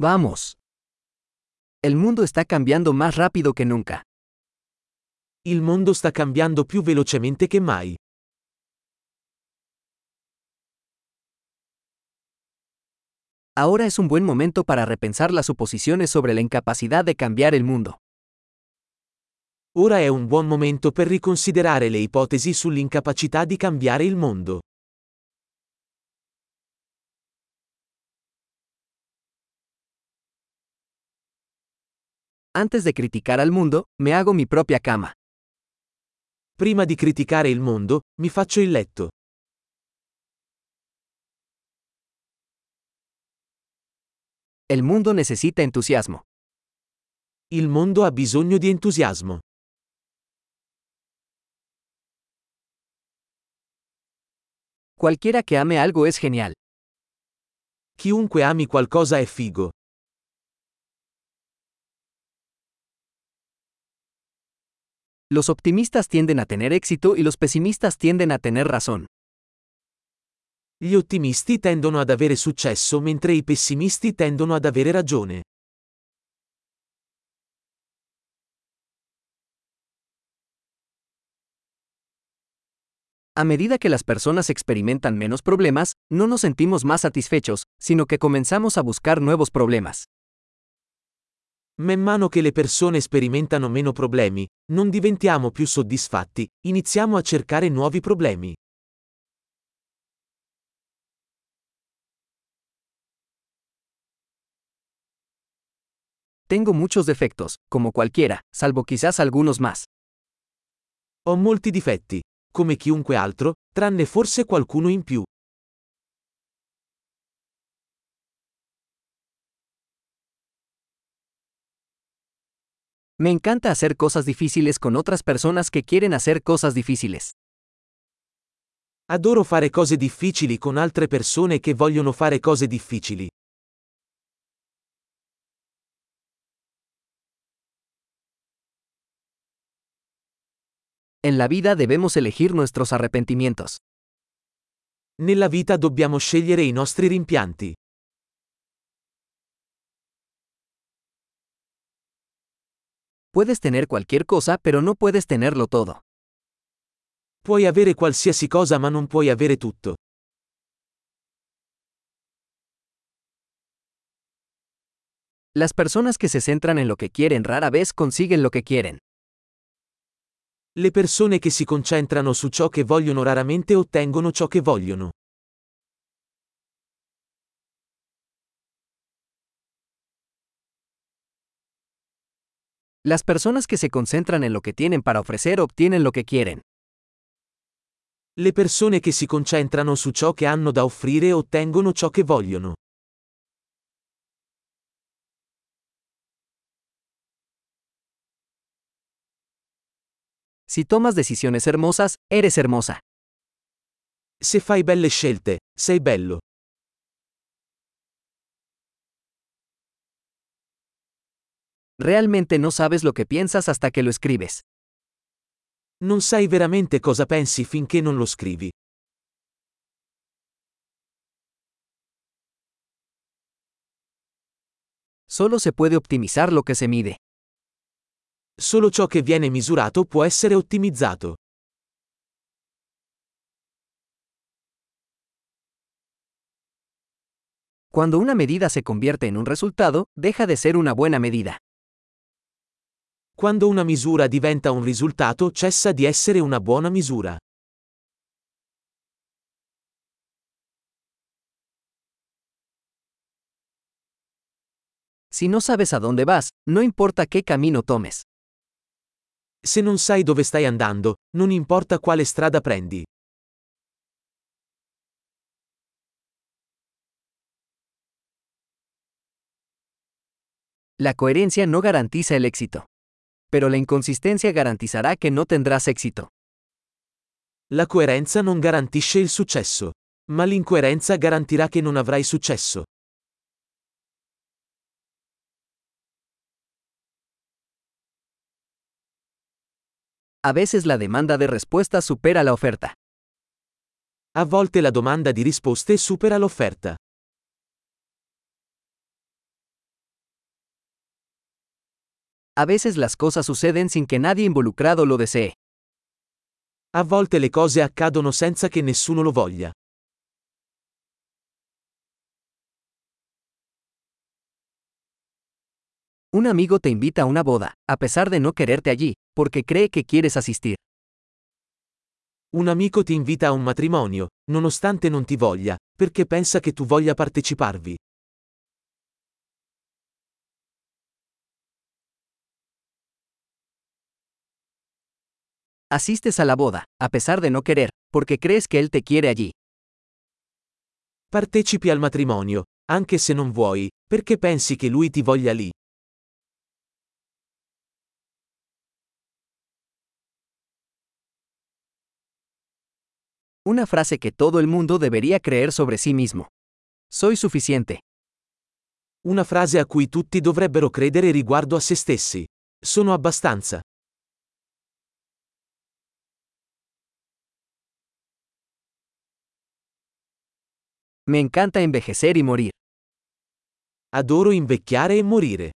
Vamos. El mundo está cambiando más rápido que nunca. Il mondo sta cambiando più velocemente che mai. Ahora es un buen momento para repensar las suposiciones sobre la incapacidad de cambiar el mundo. Ora è un buon momento per riconsiderare le ipotesi sull'incapacità di cambiare il mondo. Antes de criticar al mundo, me hago mi propia cama. Prima di criticare il mondo, mi faccio il letto. El mundo necesita entusiasmo. Il mondo ha bisogno di entusiasmo. Cualquiera que ame algo es genial. Chiunque ami qualcosa è figo. Los optimistas tienden a tener éxito y los pesimistas tienden a tener razón. Gli ottimisti tendono ad avere successo mentre i pessimisti tendono ad avere ragione. A medida que las personas experimentan menos problemas, no nos sentimos más satisfechos, sino que comenzamos a buscar nuevos problemas. Man mano che le persone sperimentano meno problemi, non diventiamo più soddisfatti, iniziamo a cercare nuovi problemi. Tengo muchos defectos, como cualquiera, salvo quizás algunos más. Ho molti difetti, come chiunque altro, tranne forse qualcuno in più. Me encanta hacer cosas difíciles con otras personas que quieren hacer cosas difíciles. Adoro fare cose difficili con altre persone che vogliono fare cose difficili. En la vida debemos elegir nuestros arrepentimientos. Nella vita dobbiamo scegliere i nostri rimpianti. Puedes tener cualquier cosa, pero no puedes tenerlo todo. Puoi avere qualsiasi cosa ma non puoi avere tutto. Las personas que se centran en lo que quieren rara vez consiguen lo que quieren. Le persone che si concentrano su ciò che vogliono raramente ottengono ciò che vogliono. Las personas que se concentran en lo que tienen para ofrecer obtienen lo que quieren. Le persone che si concentrano su ciò che hanno da offrire ottengono ciò che vogliono. Si tomas decisiones hermosas, eres hermosa. Se fai belle scelte, sei bello. Realmente no sabes lo que piensas hasta que lo escribes. Non sai veramente cosa pensi finché non lo scrivi. Solo se puede optimizar lo que se mide. Solo ciò che viene misurato può essere ottimizzato. Cuando una medida se convierte en un resultado, deja de ser una buena medida. Quando una misura diventa un risultato cessa di essere una buona misura. Si no sabes a dónde vas, no importa qué camino tomes. Se non sai dove stai andando, non importa quale strada prendi. La coherencia no garantiza el éxito. Pero la inconsistencia garantizará que no tendrás éxito. La coerenza non garantisce il successo. Ma l'incoerenza garantirà che non avrai successo. A veces la demanda de respuestas supera la oferta. A volte la domanda di risposte supera l'offerta. A veces las cosas suceden sin que nadie involucrado lo desee. A volte le cose accadono senza che nessuno lo voglia. Un amigo te invita a una boda, a pesar de no quererte allí, porque cree que quieres asistir. Un amico ti invita a un matrimonio, nonostante non ti voglia, perché pensa che tu voglia parteciparvi. Asistes a la boda, a pesar de no querer, porque crees que él te quiere allí. Partecipi al matrimonio, anche se non vuoi, perché pensi che lui ti voglia lì. Una frase que todo el mundo debería creer sobre sí mismo. Soy suficiente. Una frase a cui tutti dovrebbero credere riguardo a se stessi. Sono abbastanza. Me encanta envejecer y morir. Adoro invecchiare e morire.